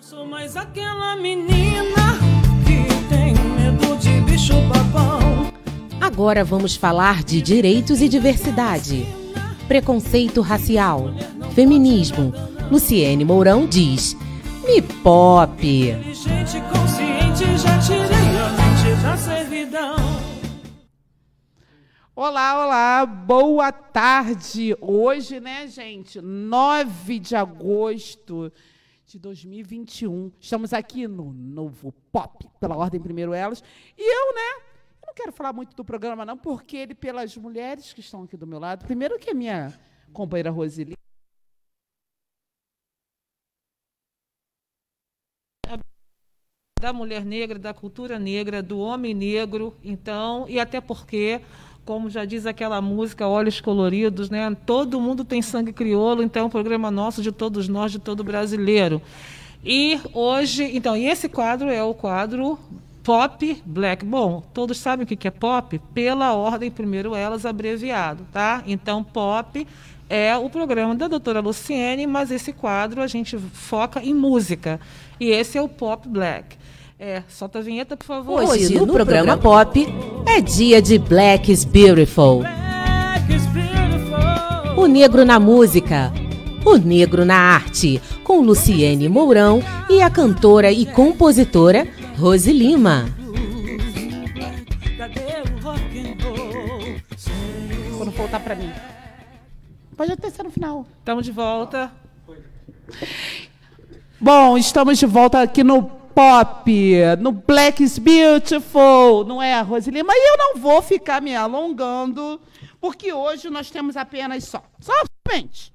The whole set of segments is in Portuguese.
Sou mais aquela menina que tem medo de bicho papão. Agora vamos falar de direitos e diversidade. Preconceito racial. Feminismo. Luciene Mourão diz: Me pop. Gente consciente, já tirei a mente da servidão. Olá, olá, boa tarde. Hoje, né, gente, 9 de agosto de 2021. Estamos aqui no Novo Pop, pela Ordem Primeiro Elas. E eu, né, eu não quero falar muito do programa, não, porque ele, pelas mulheres que estão aqui do meu lado, primeiro que a minha companheira Roseli, da mulher negra, da cultura negra, do homem negro, então, e até porque, como já diz aquela música Olhos Coloridos, né? Todo mundo tem sangue crioulo, então é um programa nosso de todos nós, de todo brasileiro. E hoje, então, e esse quadro é o quadro Pop Black. Bom, todos sabem o que é pop? Pela ordem, primeiro elas, abreviado, tá? Então, pop é o programa da doutora Luciene, mas esse quadro a gente foca em música. E esse é o Pop Black. É, solta a vinheta, por favor. Hoje, no, programa Pop, é dia de Black is Beautiful. Black is beautiful. O negro na música. O negro na arte. Com Luciene Mourão e a cantora e compositora Rose Lima. Quando voltar para mim. Pode até ser no final. Estamos de volta. Bom, estamos de volta aqui no Pop, no Black is Beautiful, não é, Roseli? Mas eu não vou ficar me alongando, porque hoje nós temos apenas só, só somente,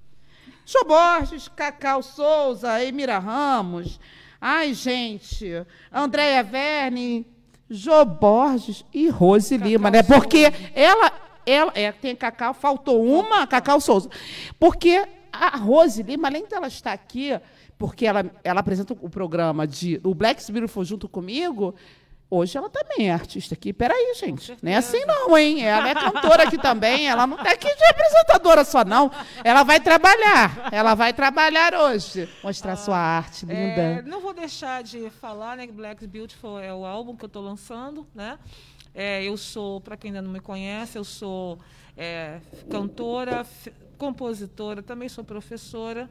Jô Borges, Cacau Souza, Emira Ramos, ai, gente, Andréia Verne, Jô Borges e Rose Lima, né? Porque ela, ela é, tem Cacau, faltou uma, Cacau Souza. Porque a Rose Lima, além dela estar aqui, porque ela, ela apresenta o programa de o Black is Beautiful junto comigo, hoje ela também é artista aqui. Peraí, gente. Não é assim não, hein? Ela é cantora aqui também. Ela não está aqui de representadora só, não. Ela vai trabalhar. Ela vai trabalhar hoje. Mostrar sua arte linda. É, não vou deixar de falar, né? que Black Beautiful é o álbum que eu estou lançando, né? É, eu sou, para quem ainda não me conhece, eu sou é, cantora, compositora, também sou professora.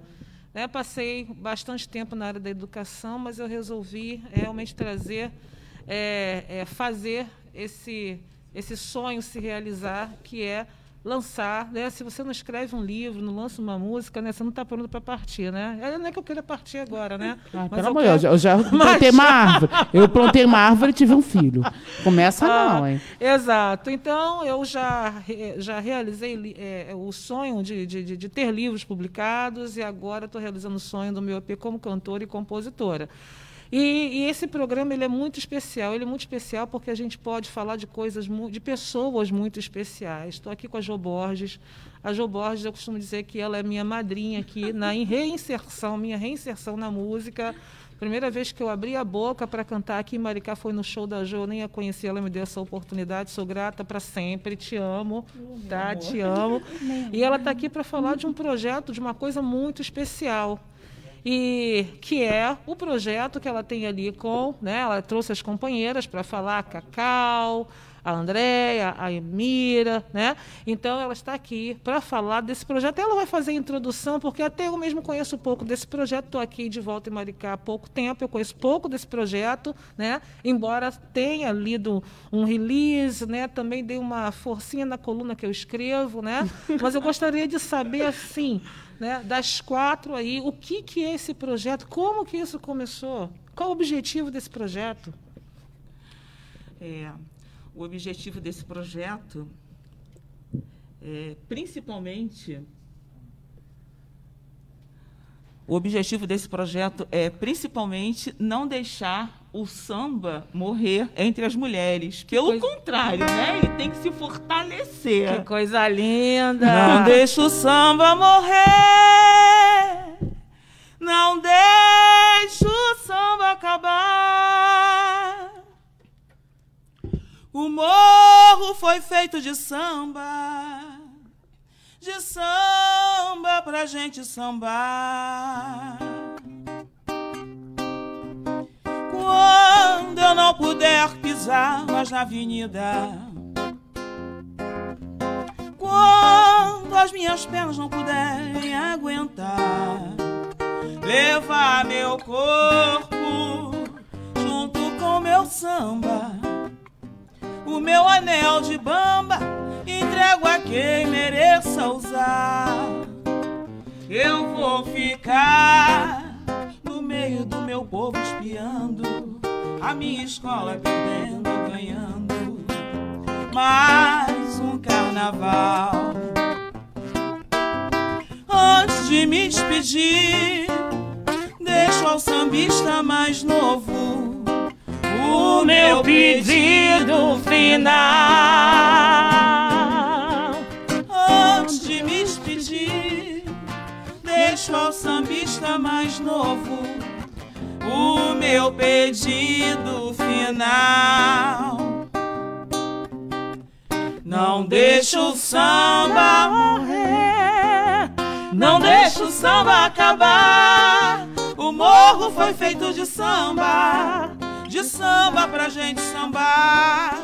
Né? Passei bastante tempo na área da educação, mas eu resolvi realmente trazer, é, é, fazer esse, esse sonho se realizar, que é lançar. Né? Se você não escreve um livro, não lança uma música, né? você não está pronto para partir. Né? É, Não é que eu queira partir agora, né? Ah, Mas pelo eu amor de Deus, quero- eu já plantei uma árvore. Eu plantei uma árvore e tive um filho. Começa não, hein? Ah, Exato. Então, eu já, já realizei li- é, o sonho de, de, de- de ter livros publicados e agora estou realizando o sonho do meu EP como cantora e compositora. E, e esse programa ele é muito especial. Ele é muito especial porque a gente pode falar de coisas, de pessoas muito especiais. Estou aqui com a Jo Borges. A Jo Borges, eu costumo dizer que ela é minha madrinha aqui na reinserção, minha reinserção na música. Primeira vez que eu abri a boca para cantar aqui em Maricá foi no show da Jo, eu nem a conheci, ela me deu essa oportunidade, sou grata para sempre, te amo, tá? Te amo. E ela está aqui para falar de um projeto, de uma coisa muito especial. E que é o projeto que ela tem ali com, né? Ela trouxe as companheiras para falar, a Cacau, a Andréia, a Emira, né? Então ela está aqui para falar desse projeto. Ela vai fazer a introdução, porque até eu mesmo conheço pouco desse projeto. Estou aqui de volta em Maricá há pouco tempo, eu conheço pouco desse projeto, né? Embora tenha lido um release, né? Também dei uma forcinha na coluna que eu escrevo, né? Mas eu gostaria de saber assim, né, das quatro aí, o que, que é esse projeto, como que isso começou, qual o objetivo desse projeto? É, o objetivo desse projeto é principalmente o objetivo desse projeto é principalmente não deixar o samba morrer entre as mulheres. Pelo coisa- contrário, né? Ele tem que se fortalecer. Que coisa linda! Não deixa o samba morrer. Não deixa o samba acabar. O morro foi feito de samba. De samba pra gente sambar. Não puder pisar mais na avenida. Quando as minhas pernas não puderem aguentar, levar meu corpo junto com meu samba, o meu anel de bamba, entrego a quem mereça usar. Eu vou ficar no meio do meu povo espiando, a minha escola perdendo, ganhando mais um carnaval. Antes de me despedir, deixo ao sambista mais novo o meu pedido final. Antes de me despedir, deixo ao sambista mais novo o meu pedido final. Não deixa o samba morrer, não deixa o samba acabar. O morro foi feito de samba, de samba pra gente sambar.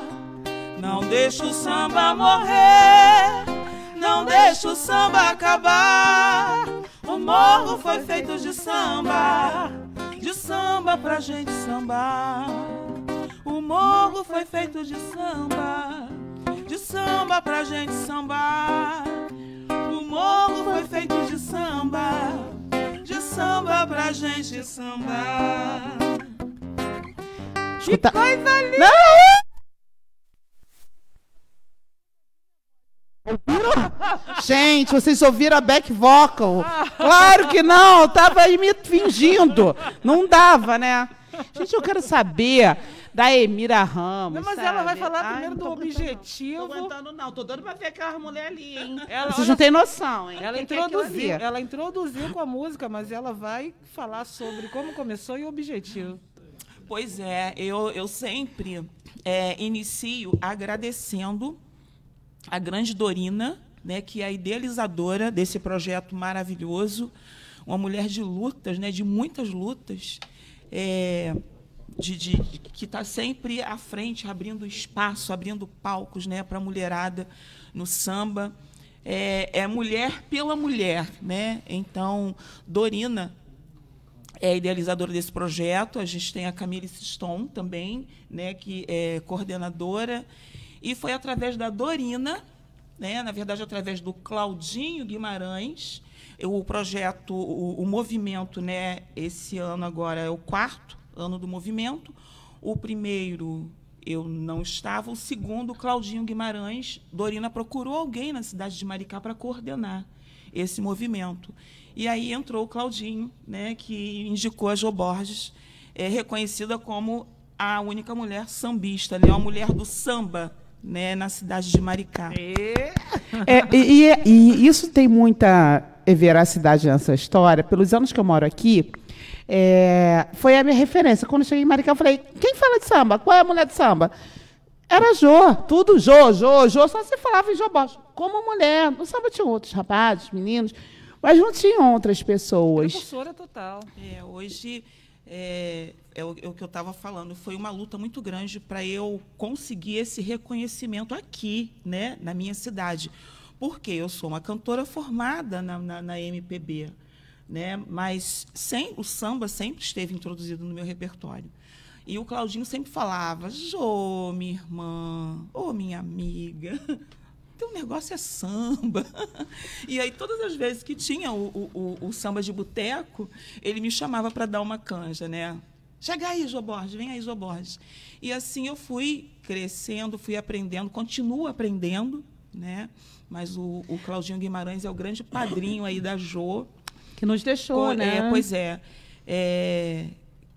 Não deixa o samba morrer, não deixa o samba acabar. O morro foi feito de samba, samba pra gente sambar. O morro foi feito de samba, de samba pra gente sambar. O morro foi feito de samba, de samba pra gente sambar. Escuta... Coisa linda! Não! Gente, vocês ouviram a back vocal? Claro que não, eu tava aí me fingindo. Não dava, né? Gente, eu quero saber da Emira Ramos. Não, mas sabe? ela vai falar Ai, primeiro não do não. objetivo. Tô aguentando, não. Tô dando pra ver aquela mulher ali, hein? Ela- Vocês olha não têm noção, hein? Ela Quem que é introduziu, ela introduziu com a música, mas ela vai falar sobre como começou e o objetivo. Pois é, eu, eu sempre é, inicio agradecendo a grande Dorina, né, que é a idealizadora desse projeto maravilhoso, uma mulher de lutas, né, de muitas lutas, é, de, de- que está sempre à frente, abrindo espaço, abrindo palcos né, para a mulherada no samba. É, é mulher pela mulher. Né? Então, Dorina é idealizadora desse projeto. A gente tem a Camille Siston também, né, que é coordenadora. E foi através da Dorina, né, na verdade, através do Claudinho Guimarães, o projeto, o, o movimento, né, esse ano agora é o quarto ano do movimento. O primeiro eu não estava, o segundo, Claudinho Guimarães. Dorina procurou alguém na cidade de Maricá para coordenar esse movimento. E aí entrou o Claudinho, né, que indicou a Jo Borges, é, reconhecida como a única mulher sambista, né, a mulher do samba né, na cidade de Maricá. É, e, e- e isso tem muita veracidade nessa história. Pelos anos que eu moro aqui, é, foi a minha referência. Quando cheguei em Maricá, eu falei: quem fala de samba? Qual é a mulher de samba? Era Jô, tudo Jô, Jô, Jô. Só se falava em Jô Borges. Como mulher. No samba tinha outros rapazes, meninos, mas não tinham outras pessoas. Precursora total. É, hoje é, é o, é o que eu estava falando. Foi uma luta muito grande para eu conseguir esse reconhecimento aqui, né, na minha cidade. Porque eu sou uma cantora formada na, na, na MPB, né, mas sem, o samba sempre esteve introduzido no meu repertório. E o Claudinho sempre falava: Jô, minha irmã, ô minha amiga, teu negócio é samba. E aí, todas as vezes que tinha o, o, o- o samba de boteco, ele me chamava para dar uma canja, né? Chega aí, Jô Borges, vem aí, Jô Borges. E assim eu fui crescendo, fui aprendendo, continuo aprendendo, né? Mas o, o Claudinho Guimarães é o grande padrinho aí da Jô. Que nos deixou, Com- né? é, pois é. É,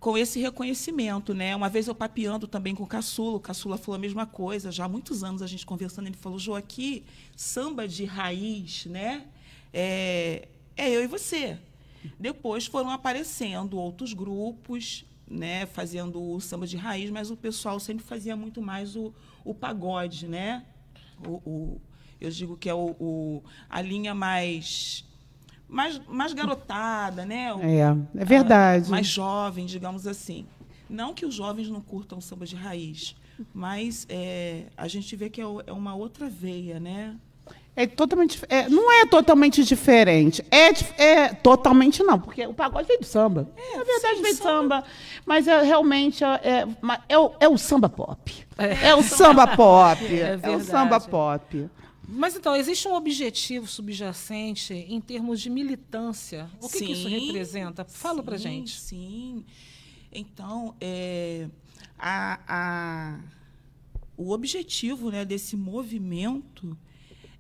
com esse reconhecimento, né? Uma vez eu papeando também com o Caçula, o Caçula falou a mesma coisa, já há muitos anos a gente conversando, ele falou, Jô, aqui, samba de raiz, né? É, é eu e você. Depois foram aparecendo outros grupos, né, fazendo o samba de raiz, mas o pessoal sempre fazia muito mais o, o pagode, né? O, o- eu digo que é o, o- a linha mais, mais, mais garotada, né? O- É, é verdade. mais jovem, digamos assim. Não que os jovens não curtam samba de raiz, mas é, a gente vê que é, é uma outra veia, né? É totalmente, é, não é totalmente diferente. É, é totalmente não, porque o pagode veio do samba. É, Na verdade sim, veio do samba- samba, mas é realmente é, é, é o, é o samba pop. É, o samba pop. É, o samba pop. Mas então, existe um objetivo subjacente em termos de militância. O que, que isso Sim, representa? Fala sim, gente. Sim. Então, é, a, a- o objetivo né, desse movimento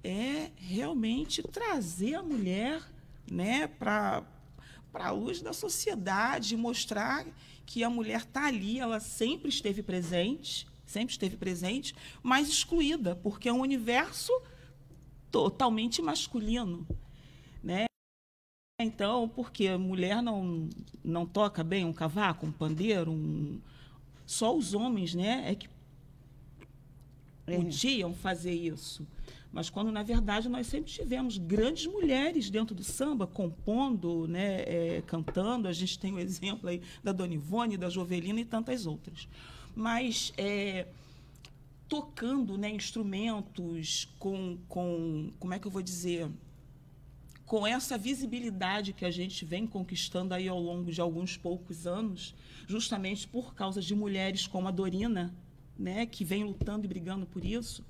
é realmente trazer a mulher né, para a luz da sociedade, mostrar que a mulher está ali, ela sempre esteve presente, sempre esteve presente, mas excluída, porque é um universo totalmente masculino. Né? Então, porque a mulher não, não toca bem um cavaco, um pandeiro, um... só os homens né, é que podiam fazer isso. Mas quando, na verdade, nós sempre tivemos grandes mulheres dentro do samba, compondo, né, é, cantando. A gente tem o exemplo aí da Dona Ivone, da Jovelina e tantas outras. Mas é, tocando né, instrumentos com, com, como é que eu vou dizer, com essa visibilidade que a gente vem conquistando aí ao longo de alguns poucos anos, justamente por causa de mulheres como a Dorina, né, que vem lutando e brigando por isso.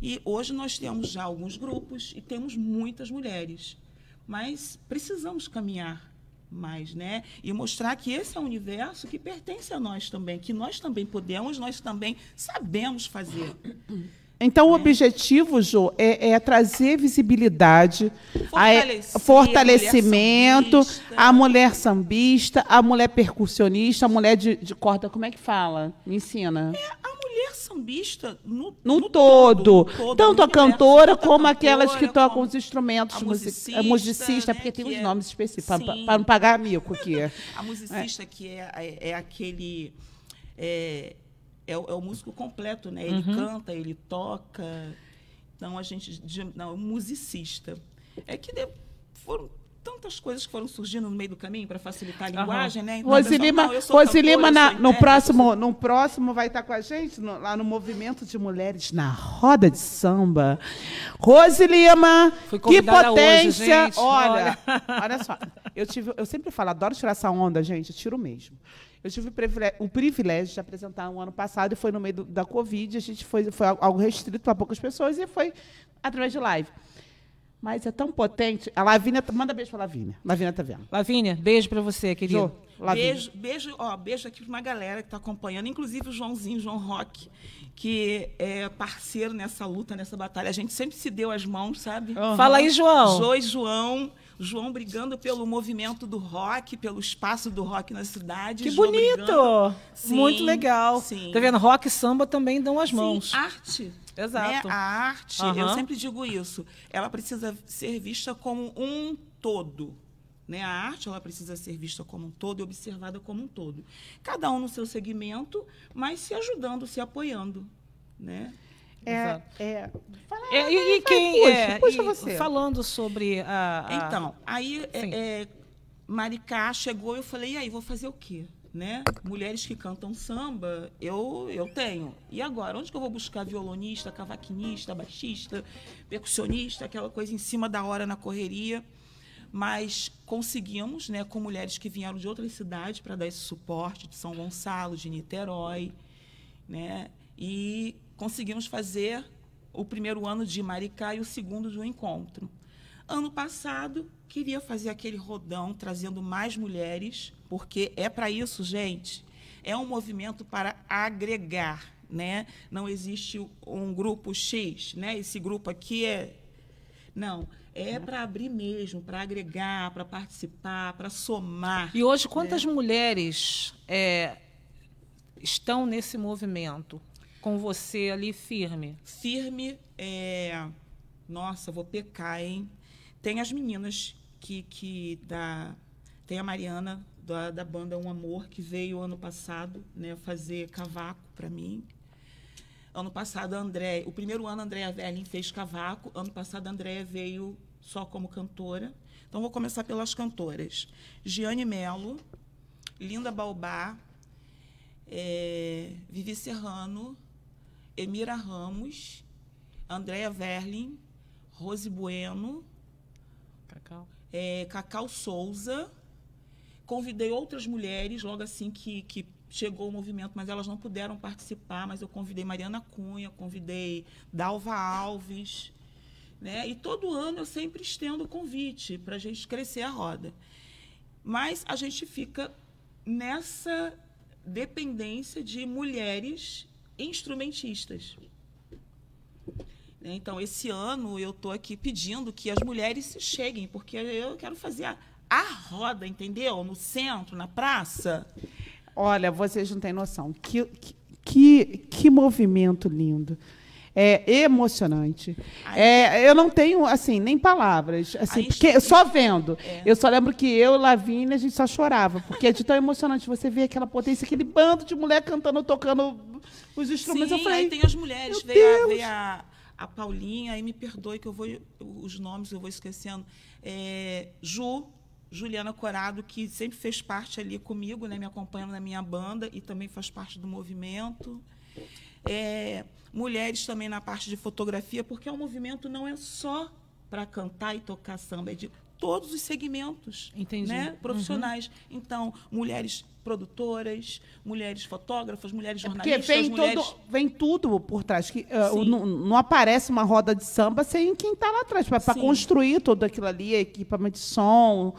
E hoje nós temos já alguns grupos e temos muitas mulheres, mas precisamos caminhar mais, né? E mostrar que esse é um universo que pertence a nós também, que nós também podemos, nós também sabemos fazer. Então, o objetivo, Jô, é, é trazer visibilidade, a- a fortalecimento, mulher sambista. a mulher sambista, a mulher percussionista, a mulher de, de corda. Como é que fala? Me ensina. A mulher sambista no, No, todo. no todo, Tanto no a cantora tanto como aquelas que cantora, tocam os instrumentos a music- musicista, musicista, né, porque tem uns é- nomes específicos, para não pagar mico aqui. A musicista que é, é, é aquele. É, é, o, é o músico completo, né? Ele canta, ele toca. Então a gente. Não, o musicista. É que de- foram tantas coisas que foram surgindo no meio do caminho para facilitar a linguagem, né? Então, a pessoa, Rosilima, não, eu sou Rosilima cantora, eu na- sou no, próximo, no próximo vai estar com a gente, no- lá no Movimento de Mulheres na Roda de Samba. Rosilima, Fui que hoje, potência! gente, olha, olha só. Eu, tive, eu sempre falo, adoro tirar essa onda, gente, eu tiro mesmo. Eu tive o privilégio, o privilégio de apresentar um ano passado e foi no meio do- da Covid. A gente foi, foi algo restrito para poucas pessoas e foi através de live. Mas é tão potente. A Lavínia, manda beijo para a Lavínia. Lavínia tá vendo. Lavínia, beijo pra você, querida. Jô, Lavínia. Beijo, beijo, ó, beijo aqui para uma galera que está acompanhando, inclusive o Joãozinho, João Roque, que é parceiro nessa luta, nessa batalha. A gente sempre se deu as mãos, sabe? Fala aí, João. Jô e João. João brigando pelo movimento do rock, pelo espaço do rock na cidade. Que Jô bonito! Sim, Muito legal. sim. Tá vendo? Rock e samba também dão as mãos. Sim, arte. Exato. né? A arte, eu Aham. sempre digo isso, ela precisa ser vista como um todo. Né? A arte ela precisa ser vista como um todo e observada como um todo. Cada um no seu segmento, mas se ajudando, se apoiando. Né? É, é, fala- É, e, e quem puxa, é? puxa e você. Falando sobre a. a- Então, aí é, é, Maricá chegou e eu falei, e aí, vou fazer o quê? Né? Mulheres que cantam samba, eu, eu tenho. E agora? Onde que eu vou buscar violonista, cavaquinista, baixista, percussionista, aquela coisa em cima da hora na correria? Mas conseguimos, né, com mulheres que vieram de outras cidades para dar esse suporte, de São Gonçalo, de Niterói, né? E conseguimos fazer o primeiro ano de Maricá e o segundo de um encontro. Ano passado, queria fazer aquele rodão trazendo mais mulheres, porque é para isso, gente. É um movimento para agregar, né? Não existe um grupo X, né? Esse grupo aqui é não, é para abrir mesmo, para agregar, para participar, para somar. E hoje, quantas mulheres é, estão nesse movimento? Com você ali firme? firme. É... Nossa, vou pecar, hein? Tem as meninas que, que da. Tem a Mariana, da, da banda Um Amor, que veio ano passado né, fazer cavaco para mim. Ano passado, a André, o primeiro ano, a Andréa Verlin fez cavaco. Ano passado, a Andréa veio só como cantora. Então, vou começar pelas cantoras. Giane Melo, Linda Balbá, é, Vivi Serrano, Emira Ramos, Andréa Verlin, Rose Bueno, Cacau. é, Cacau Souza. Convidei outras mulheres logo assim que, que chegou o movimento, mas elas não puderam participar. Mas eu convidei Mariana Cunha, convidei Dalva Alves. Né? E todo ano eu sempre estendo o convite para a gente crescer a roda. Mas a gente fica nessa dependência de mulheres instrumentistas. Então, esse ano eu estou aqui pedindo que as mulheres cheguem, porque eu quero fazer a, a roda, entendeu? No centro, na praça. Olha, vocês não têm noção. Que, que, que movimento lindo. É emocionante. É, eu não tenho, assim, nem palavras. Assim, porque, só vendo. É. Eu só lembro que eu, Lavínia, a gente só chorava. Porque é de tão emocionante você ver aquela potência, aquele bando de mulher cantando, tocando os instrumentos. Sim, eu falei, aí tem as mulheres. Veio, a, veio a, a Paulinha, aí me perdoe que eu vou. Os nomes eu vou esquecendo. É, Ju, Juliana Corado, que sempre fez parte ali comigo, né, me acompanhando na minha banda e também faz parte do movimento. É, mulheres também na parte de fotografia, porque o movimento não é só para cantar e tocar samba, é de todos os segmentos Entendi. né, profissionais. Então, mulheres produtoras, mulheres fotógrafas, mulheres É Porque jornalistas, vem, mulheres... todo, vem tudo por trás. Que, Sim. não, não aparece uma roda de samba sem quem está lá atrás, para construir tudo aquilo ali, equipamento de som.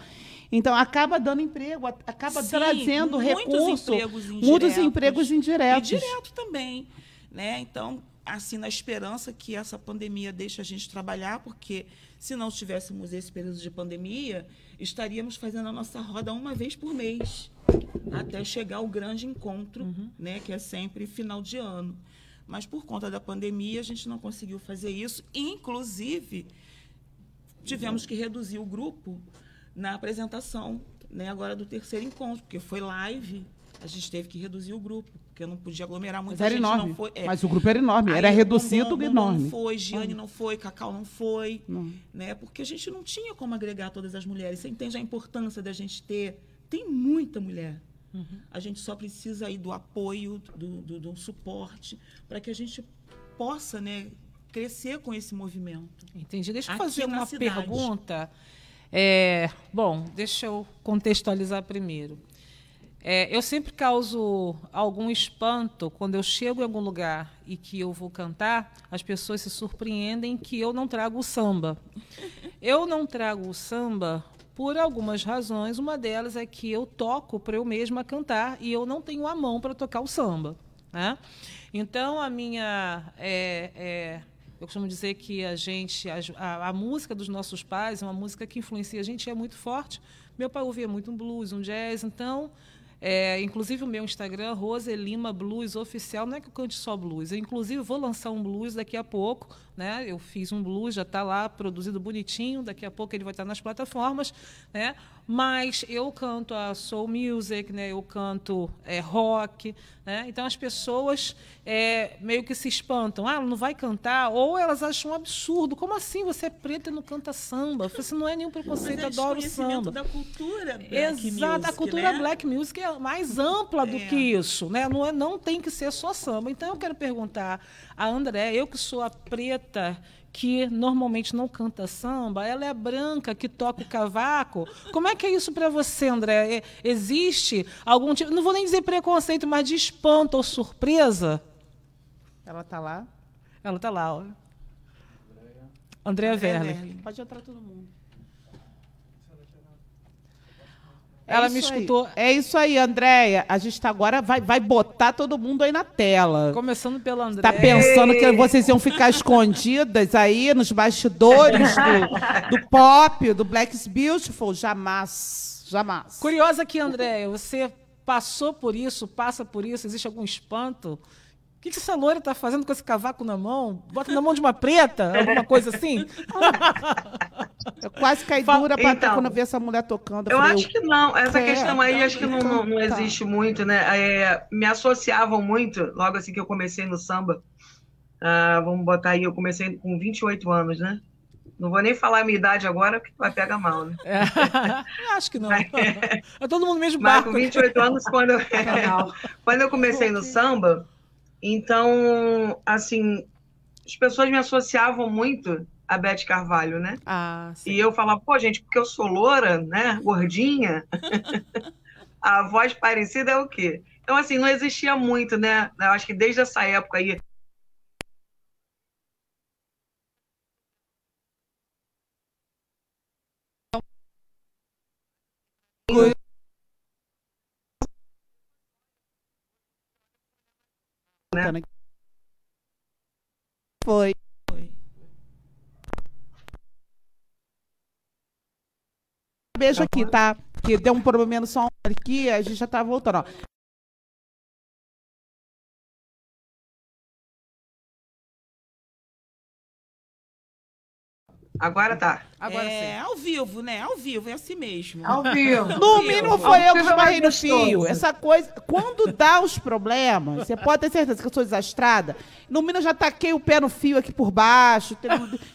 Então, acaba dando emprego, acaba Sim, trazendo muitos recurso. empregos muitos indiretos. empregos indiretos. E direto também. Né? Então, assim, na esperança que essa pandemia deixe a gente trabalhar, porque se não tivéssemos esse período de pandemia, estaríamos fazendo a nossa roda uma vez por mês, até chegar o grande encontro, Uhum. né? que é sempre final de ano. Mas por conta da pandemia, a gente não conseguiu fazer isso. Inclusive, tivemos que reduzir o grupo na apresentação, né, agora do terceiro encontro, porque foi live, a gente teve que reduzir o grupo, porque não podia aglomerar Mas muita era gente, enorme. não foi. é. Mas o grupo era enorme, Aí era o reduzido Bombom- e enorme. não foi, Giane não foi, Cacau não foi, Não. né? Porque a gente não tinha como agregar todas as mulheres. Você entende a importância da gente ter? Tem muita mulher. Uhum. A gente só precisa aí do apoio, do, do, do suporte, para que a gente possa, né, crescer com esse movimento. Entendi. Deixa eu fazer uma cidade. pergunta. É, bom, deixa eu contextualizar primeiro. É, eu sempre causo algum espanto quando eu chego em algum lugar e que eu vou cantar, as pessoas se surpreendem que eu não trago o samba. Eu não trago o samba por algumas razões. Uma delas é que eu toco para eu mesma cantar e eu não tenho a mão para tocar o samba. Né? Então, a minha. é, é, eu costumo dizer que a gente. A, a- música dos nossos pais é uma música que influencia a gente, é muito forte. Meu pai ouvia muito um blues, um jazz, então. É, inclusive o meu Instagram, Rose Lima Blues Oficial, não é que eu cante só blues. Eu, inclusive, vou lançar um blues daqui a pouco. Né? Eu fiz um blues, já está lá produzido bonitinho, daqui a pouco ele vai estar nas plataformas. Né? Mas eu canto a soul music, né? eu canto é, rock. Né? Então as pessoas é, meio que se espantam. Ah, não vai cantar? Ou elas acham um absurdo. Como assim? Você é preta e não canta samba? Isso não é nenhum preconceito, Mas é adoro samba. da cultura black Exato, a music, cultura né? black music é mais ampla do É. que isso, né? Não, é, não tem que ser só samba. Então eu quero perguntar a André, eu que sou a preta que normalmente não canta samba, ela é branca que toca o cavaco. Como é que é isso para você, André? Existe algum tipo, não vou nem dizer preconceito, mas de espanto ou surpresa? Ela está lá. Ela está lá, ó. Andréa. Verle. Pode entrar todo mundo. Ela É me isso aí. escutou. É isso aí, Andréia. A gente tá agora vai, vai botar todo mundo aí na tela. Começando pela André. Tá pensando que vocês iam ficar escondidas aí nos bastidores do, do pop, do Black's Beautiful? Jamais. Jamais. Curiosa aqui, André, você passou por isso, passa por isso, existe algum espanto? O que, que essa loira está fazendo com esse cavaco na mão? Bota na mão de uma preta? Alguma coisa assim? Eu quase caí Fala- dura pra Então, quando eu vi essa mulher tocando. Eu falei, acho que não. Essa É, questão aí acho que não, não, não tá. existe muito, né? É, me associavam muito, logo assim que eu comecei no samba. Ah, vamos botar aí, eu comecei com 28 anos, né? Não vou nem falar a minha idade agora, porque vai pegar mal, né? É, acho que não. É todo mundo mesmo Mas barco. com 28 anos, quando eu, quando eu comecei no samba, então, assim, as pessoas me associavam muito a Beth Carvalho, né? Ah. E eu falava, pô, gente, porque eu sou loura, né? Gordinha, a voz parecida é o quê? Então, assim, não existia muito, né? Eu acho que desde essa época aí. Foi. Foi. Beijo aqui, tá? Que deu um problema no som aqui, a gente já tá voltando, ó. Agora tá. Agora é, sim. ao vivo, né? Ao vivo, é assim mesmo. Ao vivo. No mínimo foi eu que esbarrei no fio. Essa coisa. Quando dá os problemas, você pode ter certeza que eu sou desastrada. No mínimo eu já taquei o pé no fio aqui por baixo.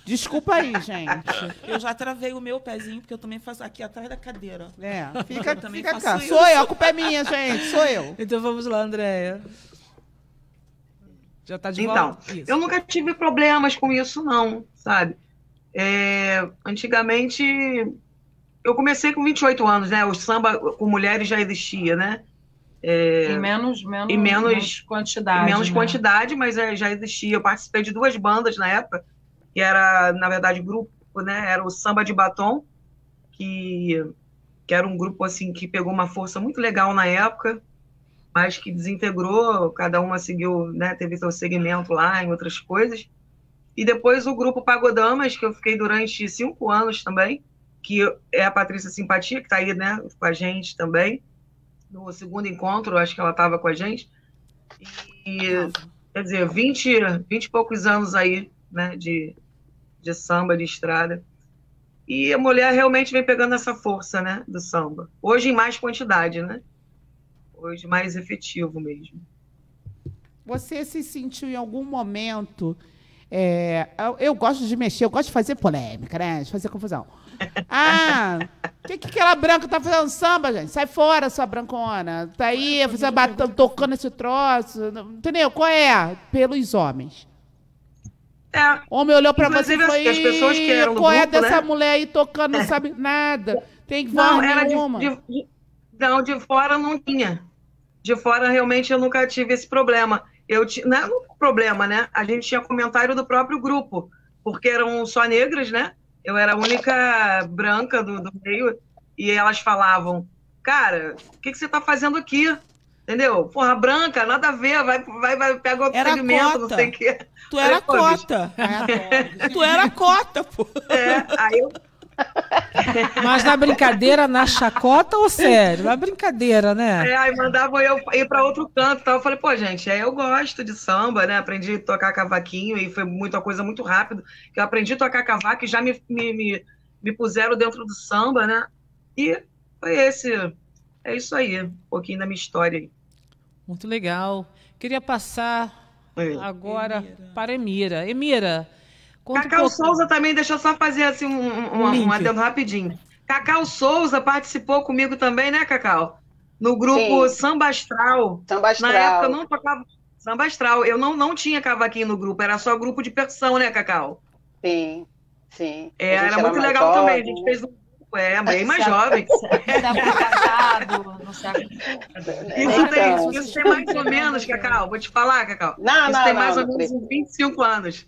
Desculpa aí, gente. Eu já travei o meu pezinho, porque eu também faço aqui atrás da cadeira. É, fica, Eu também fica faço cá. isso. Sou eu, a culpa é minha, gente. Sou eu. Então vamos lá, Andréia. Já tá de Então, volta? Isso. eu nunca tive problemas com isso, não, sabe? É, antigamente, eu comecei com 28 anos, né? O samba com mulheres já existia, né? Em menos, menos, E menos- quantidade. Em menos né? quantidade, mas é, já existia. Eu participei de duas bandas na época, que era, na verdade, grupo, né? Era o Samba de Batom, que, que era um grupo assim que pegou uma força muito legal na época, mas que desintegrou, cada uma seguiu, né? Teve seu segmento lá em outras coisas. E depois o grupo Pagodamas, que eu fiquei durante cinco anos também, que é a Patrícia Simpatia, que está aí, né, com a gente também. No segundo encontro, acho que ela estava com a gente. E, quer dizer, 20, 20 e poucos anos aí, né, de, de samba, de estrada. E a mulher realmente vem pegando essa força, né, do samba. Hoje em mais quantidade, né? Hoje mais efetivo mesmo. Você se sentiu em algum momento. É, eu, eu gosto de mexer, eu gosto de fazer polêmica, né? De fazer confusão. Ah, o que, que aquela branca tá fazendo samba, gente? Sai fora, sua brancona. Tá aí, você tocando esse troço. Entendeu? Qual é? Pelos homens. É, O homem olhou pra você e Inclusive, falou: assim, as pessoas que eram qual é grupo, dessa né? mulher aí tocando, não sabe nada. Tem voz Não, era nenhuma. de, de- não, de fora não tinha. De fora, realmente, eu nunca tive esse problema. Eu ti- não é um problema, né? A gente tinha comentário do próprio grupo, porque eram só negras, né? Eu era a única branca do, do meio, e elas falavam, cara, o que, que você tá fazendo aqui? Entendeu? Porra, branca, nada a ver, vai, vai, vai pega outro Era segmento, não sei o quê. Tu era Pô, bicho. cota. É, tu era cota, pô. É, aí eu Mas na brincadeira, na chacota ou sério? Na brincadeira, né? É, aí mandavam eu ir para outro canto. Tal. Eu falei, pô, gente, é, eu gosto de samba, né? Aprendi a tocar cavaquinho e foi muita coisa muito rápido. Que eu aprendi a tocar cavaco e já me, me, me, me puseram dentro do samba, né? E foi esse. É isso aí, um pouquinho da minha história aí. Muito legal. Queria passar É. agora Emira. para Emira. Emira, conta um Cacau pouco- Souza também, deixa eu só fazer assim um, um, Um um, adendo rapidinho. Cacau Souza participou comigo também, né, Cacau? No grupo Sim. Samba Astral. Samba astral. Na época eu não tocava samba astral. Eu não, não tinha cavaquinho no grupo, era só grupo de percussão, né, Cacau? Sim, sim. É, A gente era muito legal também. A jovem, gente fez um grupo, é, bem mais Século- jovem. Século passado, no século. Isso tem, Então. isso tem mais ou menos, Cacau. Vou te falar, Cacau. Não, Isso não, tem não, mais ou não menos acredito. uns 25 anos.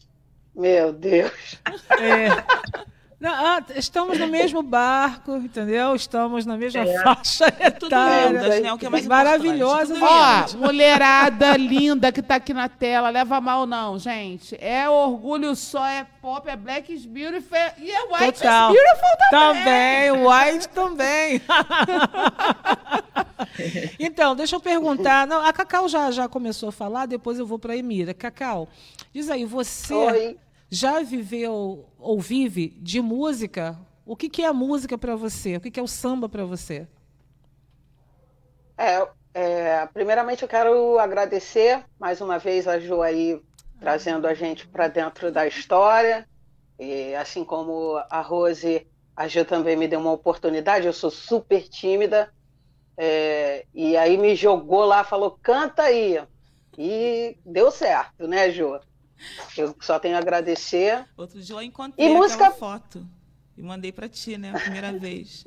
Meu Deus. É. Não, ah, estamos no mesmo barco, entendeu? Estamos na mesma faixa Tudo etária. lindas, né? O que é mais Maravilhosa. Ó, Tudo mulherada linda que tá aqui na tela, leva mal não, gente. É orgulho só, é pop, é black is beautiful e é white Total. is beautiful Também, o White também. então, deixa eu perguntar. Não, a Cacau já, já começou a falar, depois eu vou para a Emira. Cacau, diz aí, você Oi. Já viveu ou vive de música? O que, que é a música para você? O que, que é o samba para você? É, é, primeiramente eu quero agradecer mais uma vez a Jo aí trazendo a gente para dentro da história E, assim como a Rose, a Gil também me deu uma oportunidade, eu sou super tímida, é, e aí me jogou lá, falou, canta aí. E deu certo, né, Jô? Eu só tenho a agradecer. Outro dia eu encontrei e música... foto e mandei para ti, né, a primeira vez.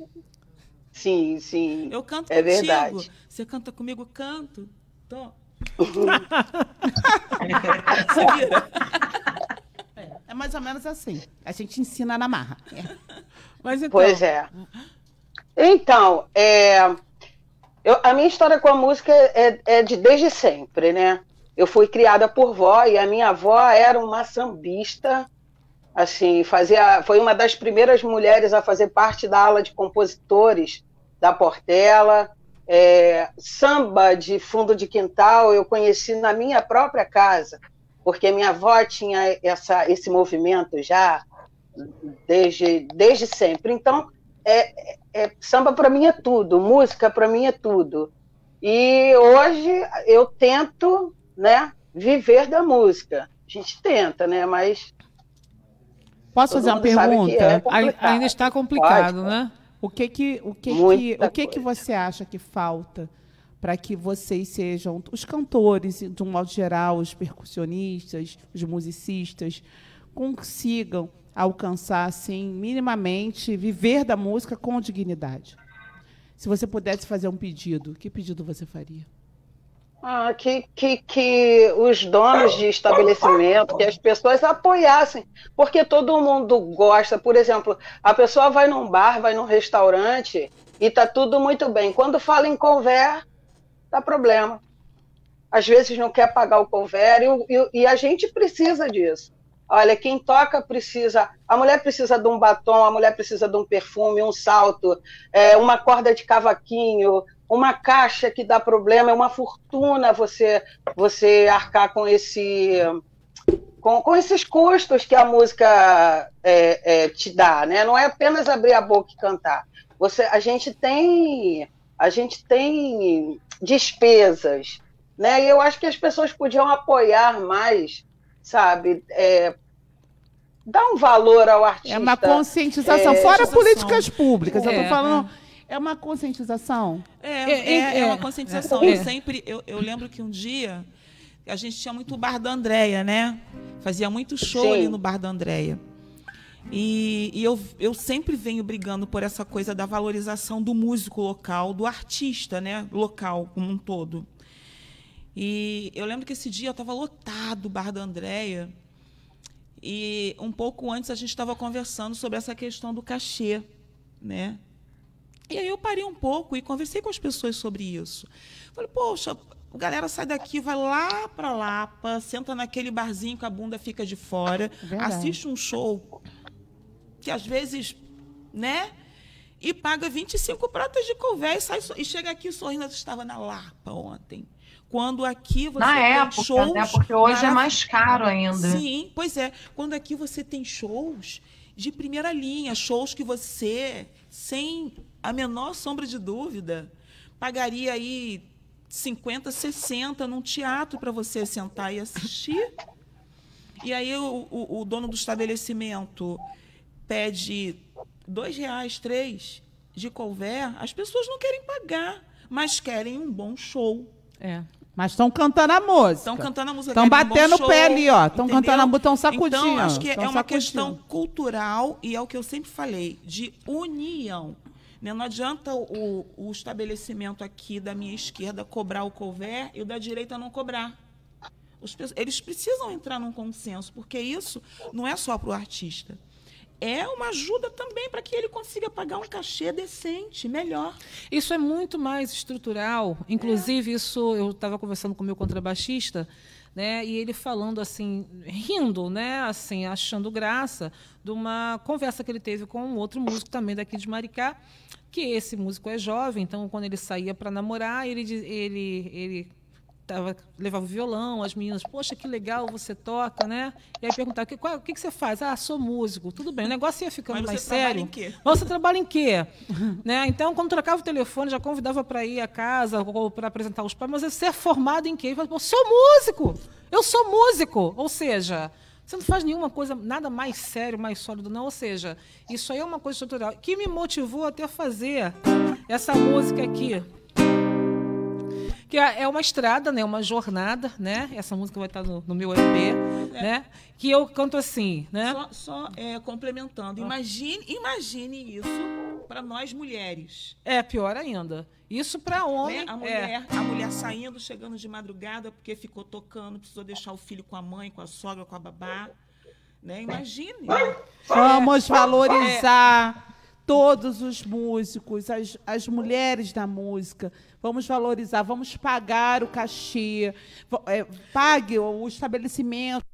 Sim, sim. Eu canto é contigo. Verdade. Você canta comigo? Canto. Tô. é, é mais ou menos assim. A gente ensina na marra. É. Mas então... Pois é. Então, é, eu, a minha história com a música é, é, de desde sempre, né? Eu fui criada por vó e a minha avó era uma sambista, assim, fazia, foi uma das primeiras mulheres a fazer parte da ala de compositores da Portela. É, samba de fundo de quintal eu conheci na minha própria casa, porque minha avó tinha essa, esse movimento já desde, desde sempre. Então, é, é samba para mim é tudo, música para mim é tudo. E hoje eu tento, né, viver da música. A gente tenta, né, mas Posso fazer uma pergunta? É Ainda está complicado, Pode, né? O que que o que que, o que que você acha que falta para que vocês sejam os cantores, de um modo geral, os percussionistas, os musicistas consigam alcançar, assim, minimamente, viver da música com dignidade. Se você pudesse fazer um pedido, que pedido você faria? Ah, que, que, que os donos de estabelecimento, que as pessoas apoiassem, porque todo mundo gosta. Por exemplo, a pessoa vai num bar, vai num restaurante e está tudo muito bem. Quando fala em conver, dá problema. Às vezes não quer pagar o conver e, e, e a gente precisa disso. Olha, quem toca precisa. A mulher precisa de um batom, a mulher precisa de um perfume, um salto, é, uma corda de cavaquinho, uma caixa que dá problema, é uma fortuna você, você arcar com esse. Com, com esses custos que a música é, é, te dá, né? Não é apenas abrir a boca e cantar. Você, a gente tem, a gente tem despesas, né? E eu acho que as pessoas podiam apoiar mais sabe? É, dá um valor ao artista. É uma conscientização, é, fora políticas públicas. É, eu estou falando. É. é uma conscientização? É, é, é, é uma conscientização. Eu sempre, eu, eu, lembro que um dia a gente tinha muito o bar da Andréia, né? Fazia muito show Sim. ali no bar da Andréia. E, e, eu, eu sempre venho brigando por essa coisa da valorização do músico local, do artista, né? Local como um todo. E eu lembro que esse dia eu estava lotado o bar da Andréia. E um pouco antes a gente estava conversando sobre essa questão do cachê, né? E aí eu parei um pouco e conversei com as pessoas sobre isso. Falei, poxa, a galera sai daqui, vai lá para Lapa, senta naquele barzinho que a bunda fica de fora, Verdade. assiste um show que às vezes, né? E paga 25 pratas de couvé e, sai, e chega aqui sorrindo. Eu estava na Lapa ontem. Quando aqui você Na tem época, shows. Né? Porque hoje é mais caro ainda. Sim, pois é. Quando aqui você tem shows de primeira linha, shows que você, sem a menor sombra de dúvida, pagaria aí 50, 60 num teatro para você sentar e assistir. E aí o, o, o, dono do estabelecimento pede dois reais, três de couver, as pessoas não querem pagar, mas querem um bom show. É. Mas estão cantando a música. Estão cantando a música. Estão batendo o pé ali, ó. Estão cantando a música, estão sacudindo. Então, acho que é uma sacudindo. questão cultural e é o que eu sempre falei, de união. Né? Não adianta o, o estabelecimento aqui da minha esquerda cobrar o couvert e o da direita não cobrar. Os, eles precisam entrar num consenso, porque isso não é só para o artista é uma ajuda também para que ele consiga pagar um cachê decente, melhor. Isso é muito mais estrutural. Inclusive, é. isso eu estava conversando com o meu contrabaixista, né, e ele falando assim, rindo, né, assim, achando graça de uma conversa que ele teve com um outro músico também daqui de Maricá, que esse músico é jovem, então quando ele saía para namorar, ele ele ele tava, levava o violão, as meninas, poxa, que legal, você toca, né? E aí perguntava, o que, o que, que você faz? Ah, sou músico. Tudo bem, o negócio ia ficando mais sério. Em quê? Mas você trabalha em quê? né? Então, quando trocava o telefone, já convidava para ir à casa ou para apresentar os pais, mas você é formado em quê? Eu falei, sou músico! Eu sou músico! Ou seja, Você não faz nenhuma coisa, nada mais sério, mais sólido, não. Ou seja, isso aí é uma coisa estrutural. Que me motivou até a fazer essa música aqui. Que é é uma estrada, né? Uma jornada, né? Essa música vai estar no, no meu EP, né? Que eu canto assim, né? Só, só, é, complementando. Imagine, imagine isso para nós mulheres. É pior ainda. Isso para homem. né? A é. mulher, a mulher saindo, chegando de madrugada porque ficou tocando, precisou deixar o filho com a mãe, com a sogra, com a babá. Né? Imagine. Vamos valorizar todos os músicos, as, as mulheres da música. Vamos valorizar, vamos pagar o cachê. É, pague o estabelecimento.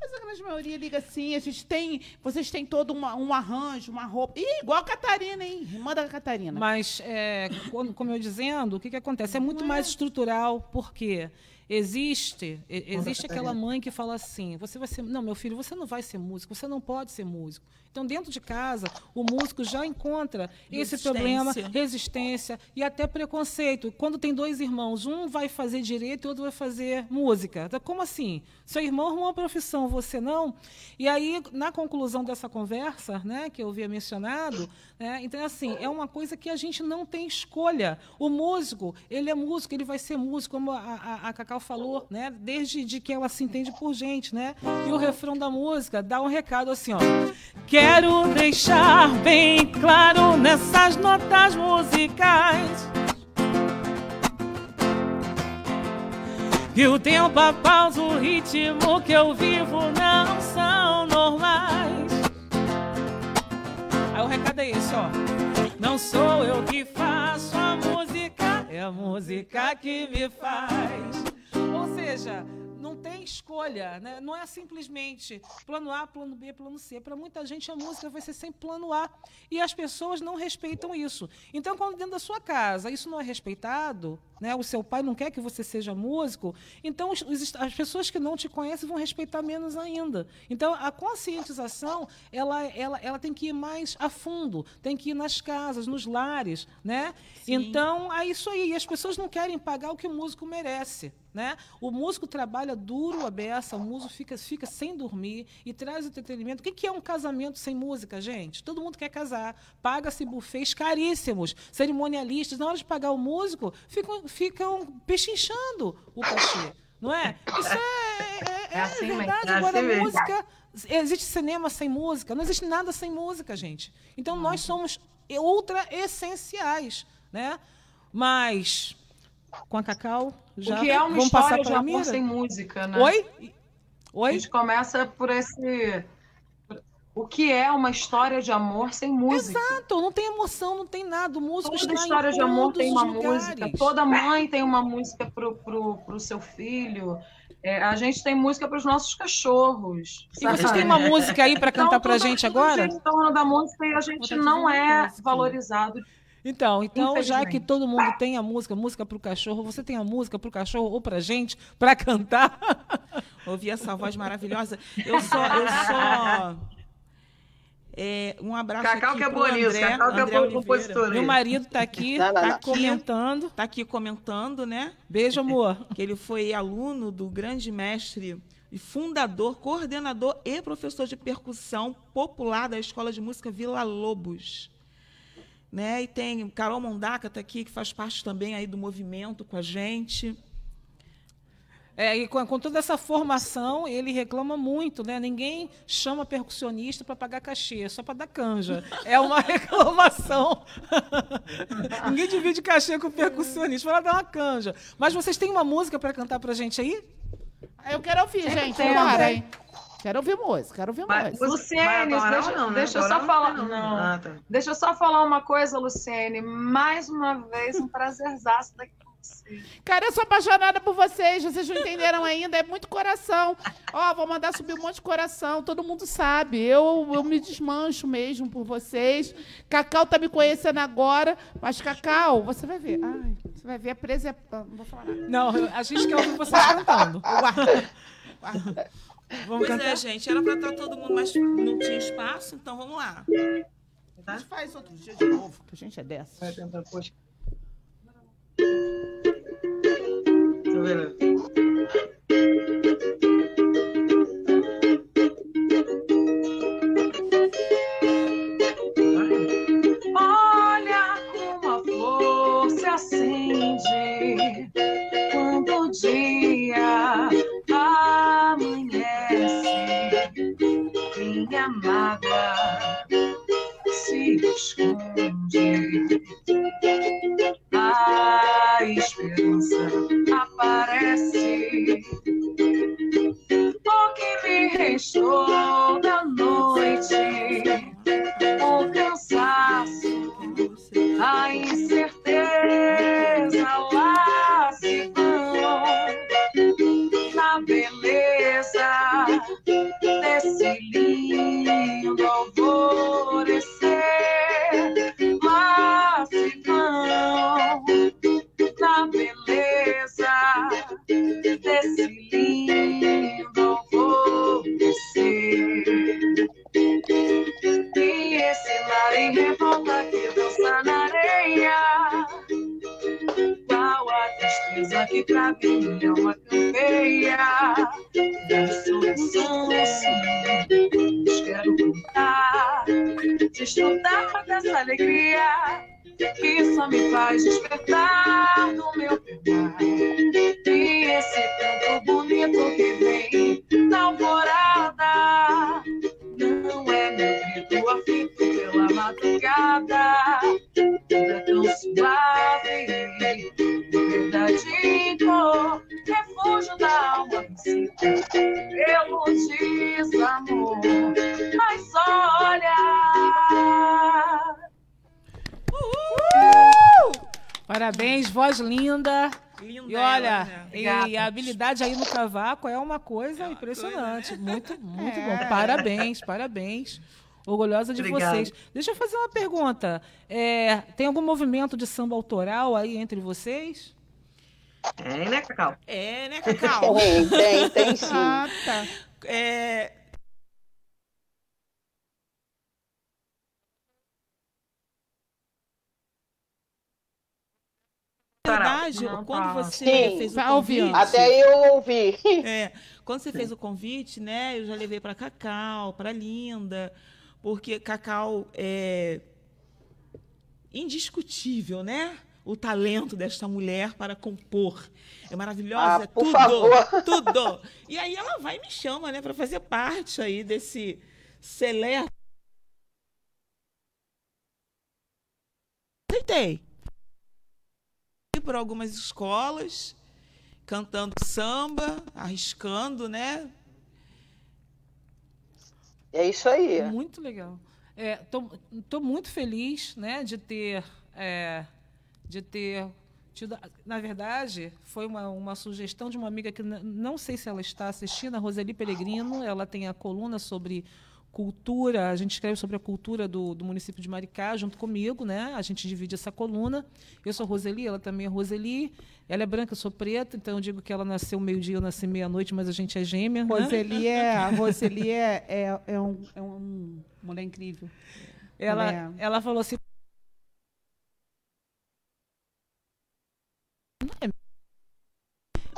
Mas a grande maioria liga assim, a gente tem. Vocês têm todo uma- um arranjo, uma roupa. Ih, igual a Catarina, hein? Irmã da Catarina. Mas, é, como eu dizendo, o que, que acontece? É muito mais estrutural, porque existe existe aquela mãe que fala assim: você vai ser. Não, meu filho, você não vai ser músico, você não pode ser músico. Então, dentro de casa, o músico já encontra esse problema, resistência e até preconceito. Quando tem dois irmãos, um vai fazer direito e outro vai fazer música. Então, Como assim? Seu irmão arrumou uma profissão, você não? E aí, na conclusão dessa conversa, né, que eu havia mencionado, né, então, assim, é uma coisa que a gente não tem escolha. O músico, ele é músico, ele vai ser músico, como a, a, a Cacau falou, né, desde de que ela se entende por gente. Né? E o refrão da música dá um recado assim, ó. Quero deixar bem claro nessas notas musicais que o tempo, a pausa, o ritmo que eu vivo não são normais. Aí o recado é esse, ó. Não sou eu que faço a música, é a música que me faz. Ou seja, não tem escolha, né? não é simplesmente plano A, plano B, plano C. Para muita gente, a música vai ser sempre plano A. E as pessoas não respeitam isso. Então, quando dentro da sua casa isso não é respeitado, né? o seu pai não quer que você seja músico, então os- as pessoas que não te conhecem vão respeitar menos ainda. Então, a conscientização ela, ela, ela tem que ir mais a fundo, tem que ir nas casas, nos lares. Né? Então, é isso aí. E as pessoas não querem pagar o que o músico merece. Né? O músico trabalha duro a beça, o músico fica, fica sem dormir e traz entretenimento. O que que é um casamento sem música, gente? Todo mundo quer casar, paga-se buffets caríssimos, cerimonialistas. Na hora de pagar o músico, ficam, ficam pechinchando o cachê. Não é? Isso é, é, É assim mesmo, verdade. é Agora, assim mesmo. música. Existe cinema sem música? Não existe nada sem música, gente. Então, nós somos ultra essenciais. Né? Mas, com a Cacau, já o que é uma vamos passar história de para a amor sem música, né? Oi? A Oi? gente começa por esse. O que é uma história de amor sem música? Exato, não tem emoção, não tem nada. O músico Toda história de amor tem uma os música. lugares. Toda mãe tem uma música pro, pro, pro seu filho. É, a gente tem música para os nossos cachorros. E vocês sabe? têm uma música aí para Então, cantar pra tudo- gente agora? em torno da música e a gente não é valorizado. Então, então já que todo mundo tem a música, música pro cachorro, você tem a música pro cachorro ou pra gente para cantar? Ouvir essa voz maravilhosa. Eu só. Eu só é, um abraço Cacau aqui que é nisso, André, Cacau que é André Oliveira. compositora. Meu marido tá aqui, Não, não, tá não. comentando. Tá aqui comentando, né? Beijo, amor. Que ele foi aluno do grande mestre e fundador, coordenador e professor de percussão popular da Escola de Música Vila Lobos. Né? E tem Carol Mondaca tá aqui, que faz parte também aí do movimento com a gente. É, e com, com toda essa formação, ele reclama muito, né? Ninguém chama percussionista para pagar cachê, é só para dar canja. É uma reclamação. Ninguém divide cachê com percussionista, para dar uma canja. Mas vocês têm uma música para cantar pra gente aí? Eu quero ouvir, gente. tem, Vambora, tem. hein? Quero ouvir música, quero ouvir Mas- música. Luciene, deixa- não, né? deixa eu só falar- Não. não. Ah, tá. Deixa eu só falar uma coisa, Luciene. Mais uma vez, um prazerzaço daqui com você. Cara, eu sou apaixonada por vocês, vocês não entenderam ainda, é muito coração. Ó, vou mandar subir um monte de coração, todo mundo sabe. Eu, eu me desmancho mesmo por vocês. Cacau tá me conhecendo agora, mas Cacau, você vai ver. Ai, você vai ver a presa. é- Não vou falar nada. Não, a gente quer ouvir vocês cantando. Guarda. Guarda. Vamos pois cantar? é, gente, era pra estar todo mundo, mas não tinha espaço, então vamos lá. A gente faz outro dia de novo, a gente é dessa. Vai tentar, poxa. Deixa eu ver. Minha mágoa se esconde. A esperança aparece. O que me restou da noite, alegria Que só me faz despertar e a habilidade aí no cavaco é uma coisa impressionante. Muito, muito É. bom. Parabéns, parabéns. Orgulhosa de Obrigada. vocês. Deixa eu fazer uma pergunta. É, tem algum movimento de samba autoral aí entre vocês? Tem, né, Cacau? É, né, Cacau? Tem, tem, tem sim. Ah, tá. É, verdade, Não, quando tá. você Sim. fez o convite, Até eu ouvi. É, quando você fez o convite, né, eu já levei para Cacau, para Linda, porque Cacau é indiscutível, né? O talento desta mulher para compor. É maravilhosa, Ah, é por tudo, favor. tudo. E aí ela vai e me chama, né, para fazer parte aí desse seleto. Aceitei. Por algumas escolas, cantando samba, arriscando, né? É isso aí. Muito legal. Estou muito feliz né, de ter é, de ter tido. Na verdade, foi uma, uma sugestão de uma amiga que não sei se ela está assistindo, a Roseli Pellegrino. Ela tem a coluna sobre cultura, a gente escreve sobre a cultura do, do município de Maricá, junto comigo, né? A gente divide essa coluna. Eu sou Roseli, ela também é Roseli. Ela é branca, eu sou preta, então eu digo que ela nasceu meio-dia, eu nasci meia-noite, mas a gente é gêmea. né? Roseli é, a Roseli é, é, é, um, é um mulher incrível. Ela, É. ela falou assim.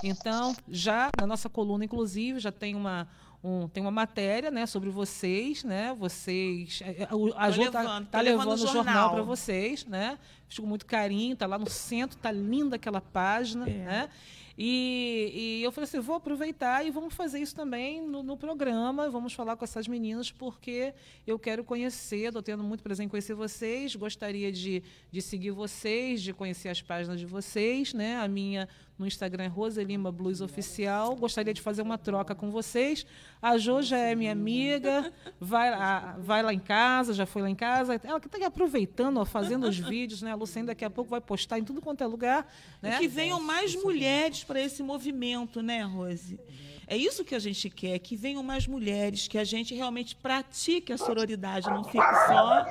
Então, já na nossa coluna, inclusive, já tem uma, um, tem uma matéria né, sobre vocês, né? Vocês. é, é, A Tô Ju tá, levando, tá levando levando o jornal jornal. para vocês, né? Fiz com muito carinho, tá lá no centro, tá linda aquela página, É. né? E, e eu falei assim, vou aproveitar e vamos fazer isso também no, no programa, vamos falar com essas meninas, porque eu quero conhecer, estou tendo muito prazer em conhecer vocês, gostaria de, de seguir vocês, de conhecer as páginas de vocês, né? A minha no Instagram é Roselima Blues Oficial, gostaria de fazer uma troca com vocês. A Jo já é minha amiga, vai, lá- vai lá em casa, já foi lá em casa, ela que está aproveitando, ó, fazendo os vídeos, né? A Lucene daqui a pouco vai postar em tudo quanto é lugar, né? E que venham mais mulheres para esse movimento, né, Rose? É isso que a gente quer, que venham mais mulheres, que a gente realmente pratique a sororidade, não fique só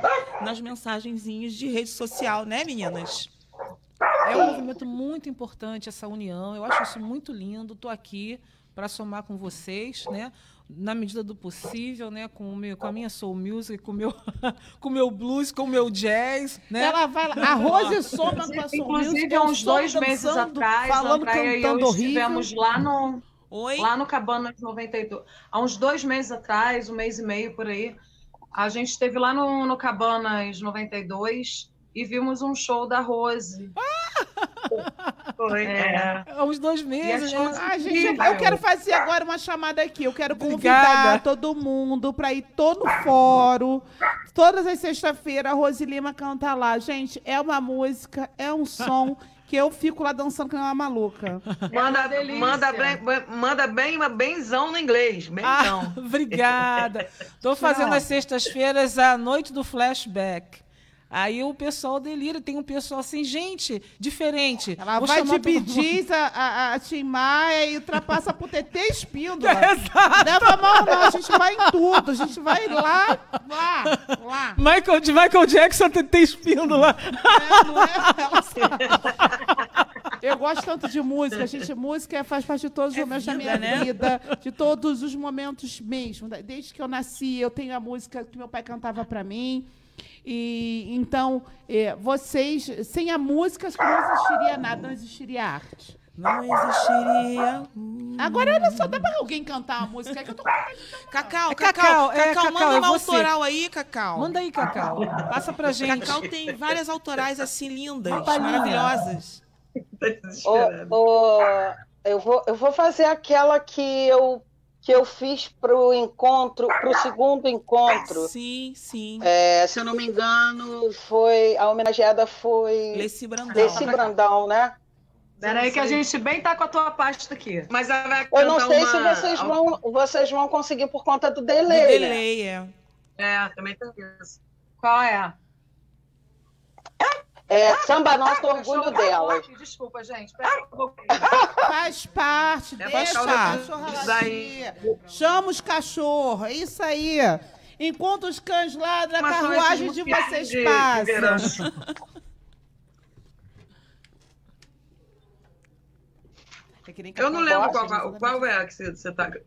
nas mensagenzinhas de rede social, né, meninas? É um movimento muito importante essa união. Eu acho isso muito lindo. Estou aqui para somar com vocês, né? Na medida do possível, né? Com, o meu, com a minha soul music, com o meu, com o meu blues, com o meu jazz, né? Ela vai lá. A Rose soma com a soul music. Inclusive, eu há uns dois meses dançando, atrás, falando, Andréia e eu cantando horrível. estivemos lá no, Oi? lá no Cabanas 92. Há uns dois meses atrás, um mês e meio por aí, a gente esteve lá no, no Cabanas 92 e vimos um show da Rose. Foi, é. Há uns dois meses, né? Ah, gente, eu quero fazer agora uma chamada aqui. Eu quero convidar Obrigada. todo mundo para ir todo no fórum. Todas as sextas-feiras, a Rose Lima canta lá. Gente, é uma música, é um som que eu fico lá dançando que nem uma maluca. Manda, delícia. manda, bem, manda bem, uma benzão no inglês. Ah, Benzão. obrigada. Estou fazendo as sextas-feiras a noite do flashback. Aí o pessoal delira, tem um pessoal assim, gente, diferente. Ela Vou vai de bidis a, a, a Tim Maia e ultrapassa pro TT Espíndola. Leva a mão, não. A gente vai em tudo. A gente vai lá, lá, lá. Michael, de Michael Jackson tem espíndola. É, não é? Ela. Eu gosto tanto de música, gente. Música faz parte de todos os É momentos da vida, minha né? vida, de todos os momentos mesmo. Desde que eu nasci, eu tenho a música que meu pai cantava para mim. E então, eh, vocês, sem a música, acho que não existiria nada, não existiria arte. Não existiria. Agora, olha só, dá pra alguém cantar uma música que eu tô Cacau, É Cacau, Cacau, é, Cacau, manda é uma você. autoral aí, Cacau. Manda aí, Cacau. Passa pra gente. Cacau tem várias autorais assim lindas, maravilhosas. Tá ô, eu, vou, eu vou fazer aquela que eu, que eu fiz pro encontro, pro segundo encontro. Sim, sim. É, se eu não me engano, foi a homenageada foi Leci Brandão. Desse Brandão, né? Peraí que a gente bem tá com a tua pasta aqui. Mas ela vai Eu não sei uma- se vocês vão, vocês vão conseguir por conta do Do delay. né? delay, é. É, também tem isso. Qual é? É Samba Nosso Cachorro Orgulho tá aqui, Desculpa, gente. Eu vou- Faz parte, É deixa cachorro latir. Chama os cachorros, é isso aí. Enquanto os cães ladram, a carruagem de vocês de- de passa. verão. É Eu não lembro gosta, qual, gente, qual é a que você, você, tá, que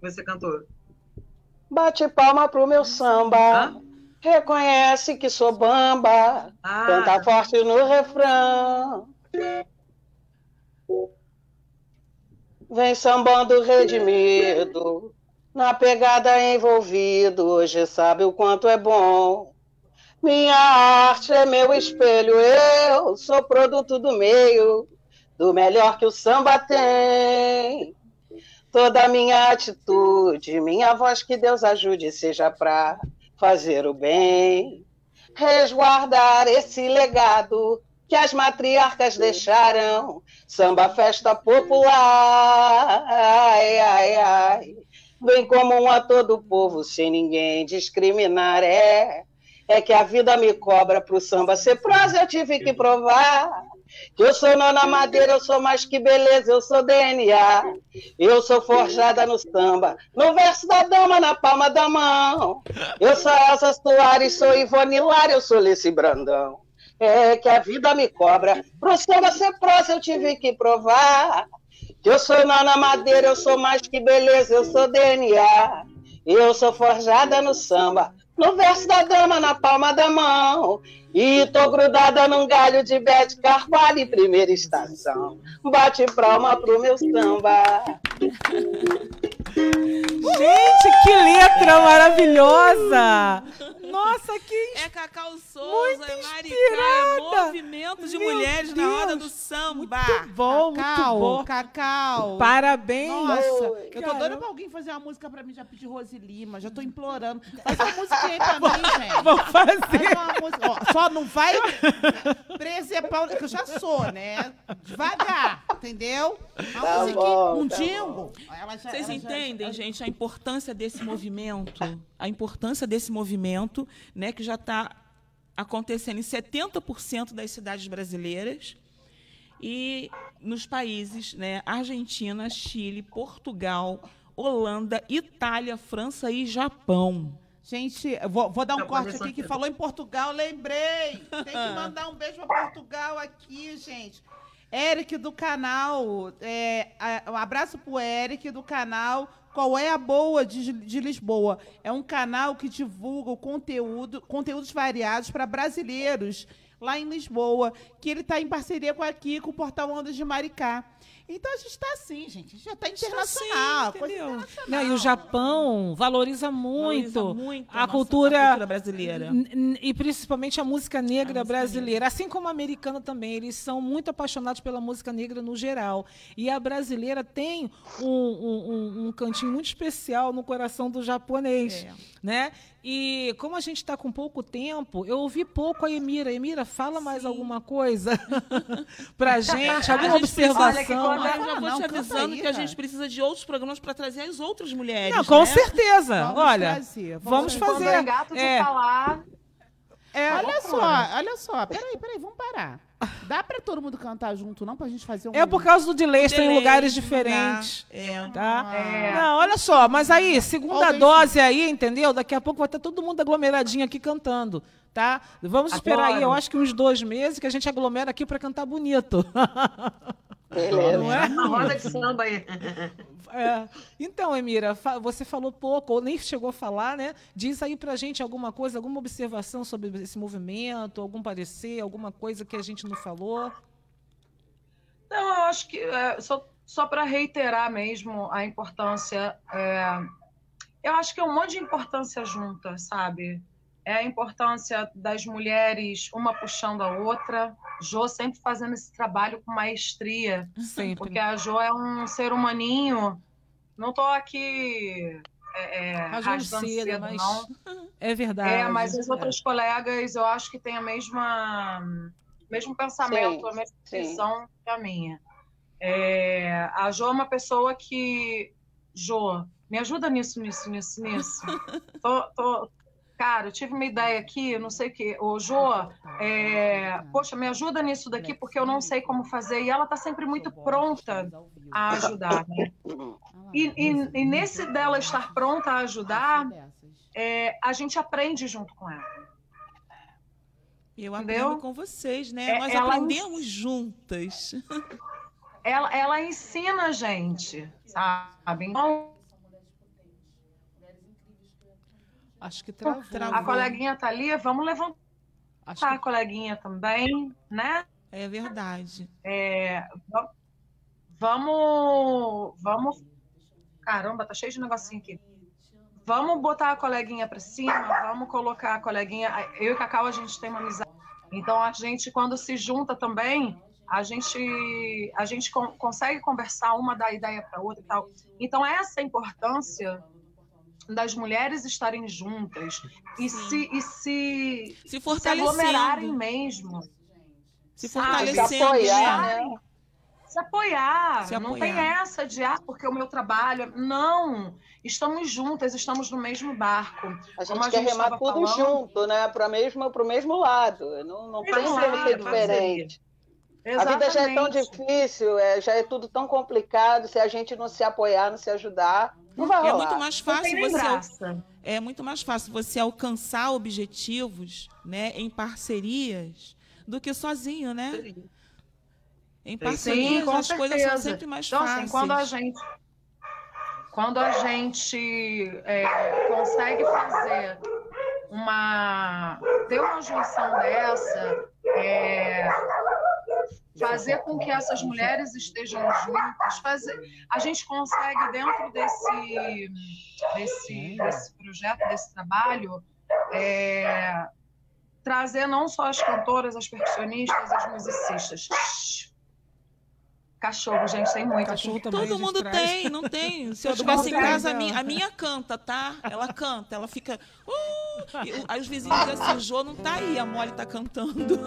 você cantou. Bate palma pro meu samba. Hã? Reconhece que sou bamba. Ah, Canta forte no refrão. Vem sambando redimido, na pegada envolvido, hoje sabe o quanto é bom. Minha arte é meu espelho, eu sou produto do meio, do melhor que o samba tem. Toda minha atitude, minha voz que Deus ajude, seja pra fazer o bem. Resguardar esse legado que as matriarcas deixaram. Samba festa popular. Ai, ai, ai. Bem comum a todo o povo, sem ninguém discriminar. É, é que a vida me cobra pro samba ser prosa, eu tive que provar. Eu sou nona madeira, eu sou mais que beleza, eu sou DNA. Eu sou forjada no samba, no verso da dama, na palma da mão. Eu sou Elsa Soares, sou Ivone Lara, eu sou Leci Brandão. É que a vida me cobra, pro samba ser prosa eu tive que provar. Eu sou nona madeira, eu sou mais que beleza, eu sou DNA. Eu sou forjada no samba, no verso da dama, na palma da mão. E tô grudada num galho de Bete Carvalho primeira estação. Bate palma pro meu samba. Gente, que letra maravilhosa! Nossa, que É Cacau Souza, Muito é Maricá, inspirada. é movimento de Meu mulheres na roda do Deus. samba. bom, Cacau, muito bom. Cacau. Parabéns! Nossa, eu tô doida pra alguém fazer uma música pra mim, já pedi Rose Lima, já tô implorando. Faz uma música aí pra mim, gente. Vamos fazer. Faz uma música. Ó, só não vai preservar, que eu já sou, né? Devagar, entendeu? Uma Tá musiquinha, bom, um tá jingle. Já- Vocês já- entendem, ela- gente, a importância desse movimento? A importância desse movimento, né, que já está acontecendo em 70% das cidades brasileiras e nos países, né, Argentina, Chile, Portugal, Holanda, Itália, França e Japão. Gente, vou, vou dar um Tá corte aqui que falou em Portugal, lembrei. Tem que mandar um beijo pra Portugal aqui, gente. Eric do canal, é, um abraço pro Eric do canal Qual é a Boa de, de Lisboa? É um canal que divulga o conteúdo, conteúdos variados para brasileiros lá em Lisboa, que ele está em parceria com aqui, com o Portal Ondas de Maricá. Então a gente está assim, gente. A gente já está internacional. coisa entendeu? internacional. Não, e o Japão valoriza muito, Valoriza muito a, nossa- cultura, a cultura brasileira. e principalmente a música negra A música brasileira, assim como a americana também. Eles são muito apaixonados pela música negra no geral. E a brasileira tem um, um- um- cantinho muito especial no coração do japonês, É. né? E como a gente está com pouco tempo, eu ouvi pouco a Emira. Emira, fala mais alguma coisa para gente, alguma A gente precisa- olha Eu já vou não, te avisando aí, que a gente precisa de outros programas para trazer as outras mulheres. Não, com né? certeza. Vamos Olha, trazer, vamos fazer. eu engato de é, falar, é, Olha só, olha só. Peraí, peraí, vamos parar. Dá pra todo mundo cantar junto, não? Pra gente fazer um. É por causa do delay, estão em lugares dá. diferentes. É. Tá? É. Não, olha só, mas aí, segunda Talvez- dose aí, entendeu? Daqui a pouco vai estar todo mundo aglomeradinho aqui cantando, tá? Vamos esperar aí, eu acho que uns dois meses que a gente aglomera aqui para cantar bonito. Beleza. Não é? Uma roda de samba aí. É. Então, Emira, você falou pouco, ou nem chegou a falar, né? Diz aí pra gente alguma coisa, alguma observação sobre esse movimento, algum parecer, alguma coisa que a gente não falou. Não, eu acho que é, só, só para reiterar mesmo a importância, é, eu acho que é um monte de importância junta, sabe? É a importância das mulheres, uma puxando a outra. Jô sempre fazendo esse trabalho com maestria, Sempre. porque a Jô é um ser humaninho. Não estou aqui é, é, Rasgando seda, cedo, mas não. É verdade. É, mas as outras colegas eu acho que têm a mesma mesmo pensamento, Sim, a mesma visão que a minha. É, a Jo é uma pessoa que Jo, me ajuda nisso, nisso, nisso, nisso. Tô, tô- Cara, eu tive uma ideia aqui, eu não sei o quê. Ô, Jo, é, poxa, me ajuda nisso daqui porque eu não sei como fazer. E ela tá sempre muito pronta a ajudar, né? E, e- e nesse dela estar pronta a ajudar, é, a gente aprende junto com ela. Eu Entendeu? aprendo com vocês, né? É, Nós ela- aprendemos juntas. Ela, ela ensina a gente, sabe? Então, Acho que travou. Travou. a coleguinha tá ali, vamos levantar Acho a que... coleguinha também, né? É verdade. É, va- vamos, vamos. Caramba, tá cheio de negocinho aqui. Vamos botar a coleguinha pra cima, vamos colocar a coleguinha. Eu e Cacau, a gente tem uma amizade. Então, a gente, quando se junta também, a gente, a gente con- consegue conversar, uma dar ideia para outra e tal. Então, essa importância das mulheres estarem juntas e Sim. se, e se, Se se aglomerarem mesmo. Se fortalecendo. apoiar, né? né? Se apoiar. Se Não apoiar. tem essa de, ah, porque o meu trabalho. é-" Não. Estamos juntas, estamos no mesmo barco. A gente Como a quer gente remar tudo falando. junto, né? Para mesmo, pro mesmo lado. Não, não tem Mesmo como lado, ser diferente. A vida já é tão Exatamente. difícil, é, já é tudo tão complicado. Se a gente não se apoiar, não se ajudar, não vai É rolar. muito mais fácil você graça. é muito mais fácil você alcançar objetivos, né, em parcerias, do que sozinho, né? Em parcerias com as coisas são certeza. sempre mais Então, fáceis. assim, quando a gente. Quando a gente é, consegue fazer uma. ter uma junção dessa, é, fazer com que essas mulheres estejam juntas, fazer, a gente consegue, dentro desse, desse, desse projeto, desse trabalho, é, trazer não só as cantoras, as percussionistas, as musicistas. Cachorro, gente, tem muito. Cachorro aqui. Todo mundo traz. tem, não tem. Se eu estivesse em casa, a né? minha, a minha canta, tá? Ela canta, ela fica. "Uh!" E aí os vizinhos dizem assim: Jô não tá aí, a Molly tá cantando.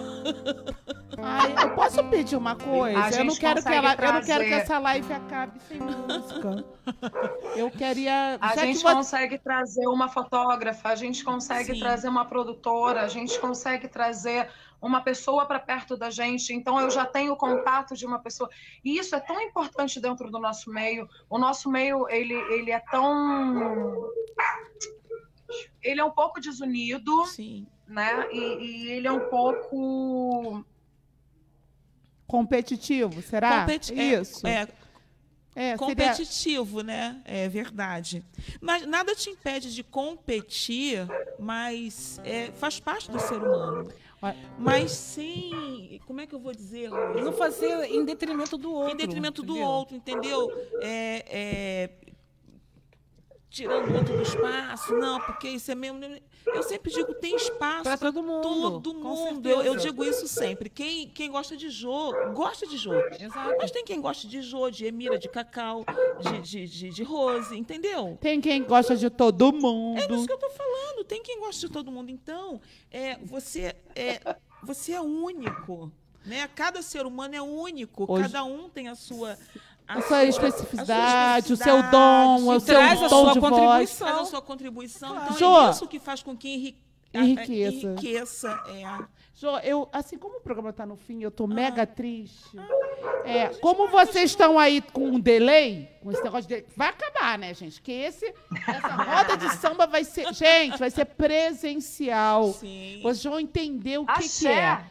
Ai, eu posso pedir uma coisa? A Eu não quero que ela, eu não quero que essa live acabe sem música. Eu queria. A já que gente você- consegue trazer uma fotógrafa, a gente consegue Sim. trazer uma produtora, a gente consegue trazer uma pessoa para perto da gente. Então eu já tenho contato de uma pessoa. E isso é tão importante dentro do nosso meio. O nosso meio ele, ele é tão ele é um pouco desunido, Sim. né? E, e ele é um pouco competitivo, será? Competi- é- Isso. é, É, seria- competitivo, né? É verdade. Mas nada te impede de competir, mas é, faz parte do ser humano. Olha, Mas sem. Como é que eu vou dizer? Não fazer em detrimento do outro. em detrimento do entendeu? outro, entendeu? É, é, tirando o outro do espaço, não, porque isso é mesmo. Eu sempre digo, tem espaço para todo mundo. todo mundo. Eu, eu digo isso sempre. Quem, quem gosta de jogo, gosta de jogo. Exato. Mas tem quem gosta de jô, de Emira, de Cacau, de, de, de, de Rose, entendeu? Tem quem gosta de todo É mundo. disso que eu tô falando. Tem quem gosta de todo mundo. Então, é, você, é, você é único. Né? Cada ser humano é único. Hoje- Cada um tem a sua. A sua especificidade, o a sua seu dom, o especificidade, seu traz a tom sua de voz. contribuição. Faz a sua contribuição. Então, Jô. é isso que faz com que enri- a- a- Enriqueça. enriqueça, é. Jô, eu, assim como o programa está no fim, eu tô mega triste. É, como vocês estão aí com um delay, com esse negócio de vai acabar, né, gente? Que esse essa roda de samba vai ser, gente, vai ser presencial. Sim. Vocês vão entender o que, que é.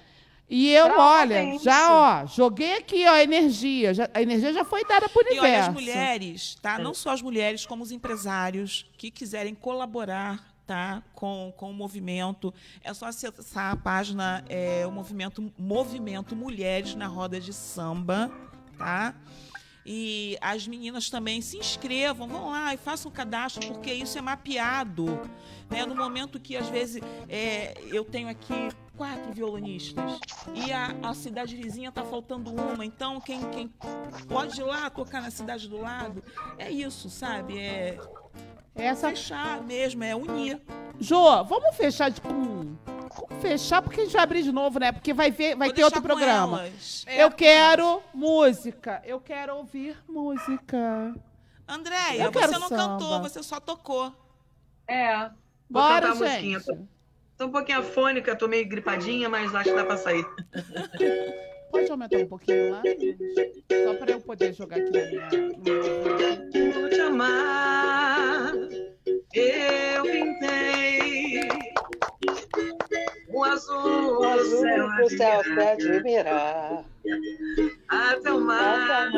E eu, Pra olha, já, ó, joguei aqui, ó, a energia. Já- a energia já foi dada pro E olha, universo. as mulheres, tá? É. Não só as mulheres, como os empresários que quiserem colaborar, tá? Com, com o movimento. É só acessar a página, é, o movimento, movimento Mulheres na Roda de Samba, tá? E as meninas também se inscrevam, vão lá e façam o cadastro, porque isso é mapeado. Né? No momento que, às vezes, é, eu tenho aqui quatro violonistas e a, a cidade vizinha está faltando uma, então quem, quem pode ir lá tocar na cidade do lado, é isso, sabe? É Essa fechar mesmo, é unir. Jô, vamos fechar de com. Fechar porque a gente vai abrir de novo, né? Porque vai ver, vai Vou ter outro programa. elas. Eu quero música. Eu quero ouvir música. Andréia, Eu quero você não samba. cantou, você só tocou. É. Vou Bora, cantar a musiquinha. Tô um pouquinho afônica, tô meio gripadinha, mas acho que dá pra sair. Pode aumentar um pouquinho lá? gente? Só para eu poder jogar aqui na minha. Vou te amar, eu pintei um azul do Azul céu do céu a se admirar, admirar. até o mar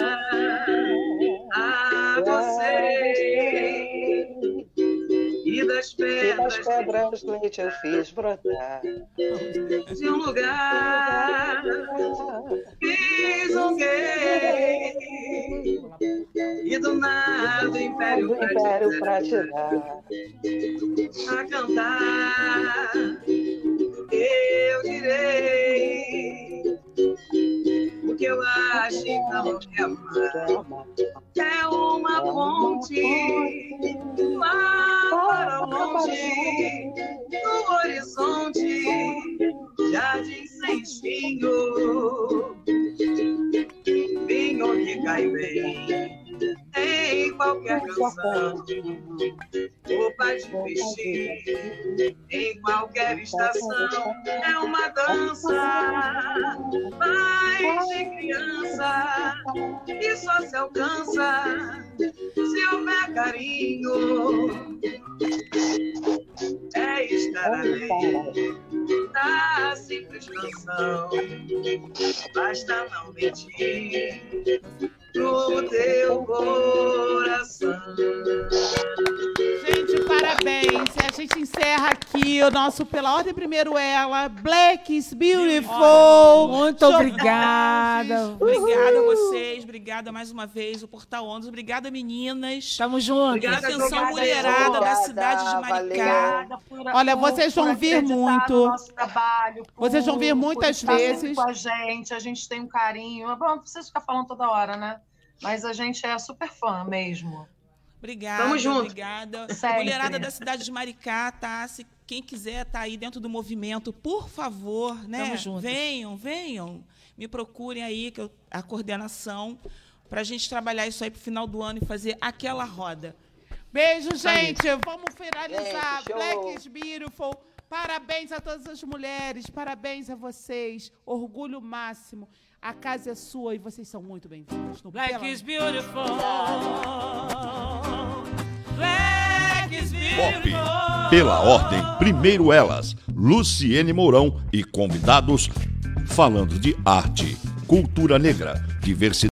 e das E das pedras pedras leite eu fiz brotar. de um lugar fiz um gay e do nada o Do império império pra pra tirar. a cantar, eu direi que eu acho então que amar é uma ponte lá para longe no horizonte, jardim sem espinho, vinho que cai bem em qualquer canção. Roupa de vestir em qualquer estação é uma dança mais de criança e só se alcança se houver carinho. É estar além da simples canção. Basta não mentir pro teu coração. Gente, parabéns. A gente encerra aqui o nosso Pela Ordem Primeiro Ela, Black is Beautiful. Muito obrigada. Obrigada a vocês, obrigada mais uma vez, o Portal Ondas, obrigada meninas. Tamo juntos. Obrigada, Atenção obrigada, mulherada da obrigada, cidade de Maricá. Obrigada por, Olha, vocês vão vir muito. No nosso trabalho, por- Vocês vão vir muitas vezes. Com a gente, a gente tem um carinho. Bom, não precisa ficar falando toda hora, né? Mas a gente é super fã mesmo. Obrigada, Tamo junto. obrigada. Sempre. Mulherada da cidade de Maricá, tá? Se quem quiser tá aí dentro do movimento, por favor, né? Tamo juntas. Venham, venham. Me procurem aí, que eu, a coordenação, para a gente trabalhar isso aí pro final do ano e fazer aquela roda. Beijo, gente. Vamos finalizar. Gente. Black is Beautiful. Parabéns a todas as mulheres. Parabéns a vocês. Orgulho máximo. A casa é sua e vocês são muito bem-vindos. no Black Pela- is beautiful. Black is Pop. beautiful. Pela ordem, primeiro elas, Luciene Mourão e convidados falando de arte, cultura negra, diversidade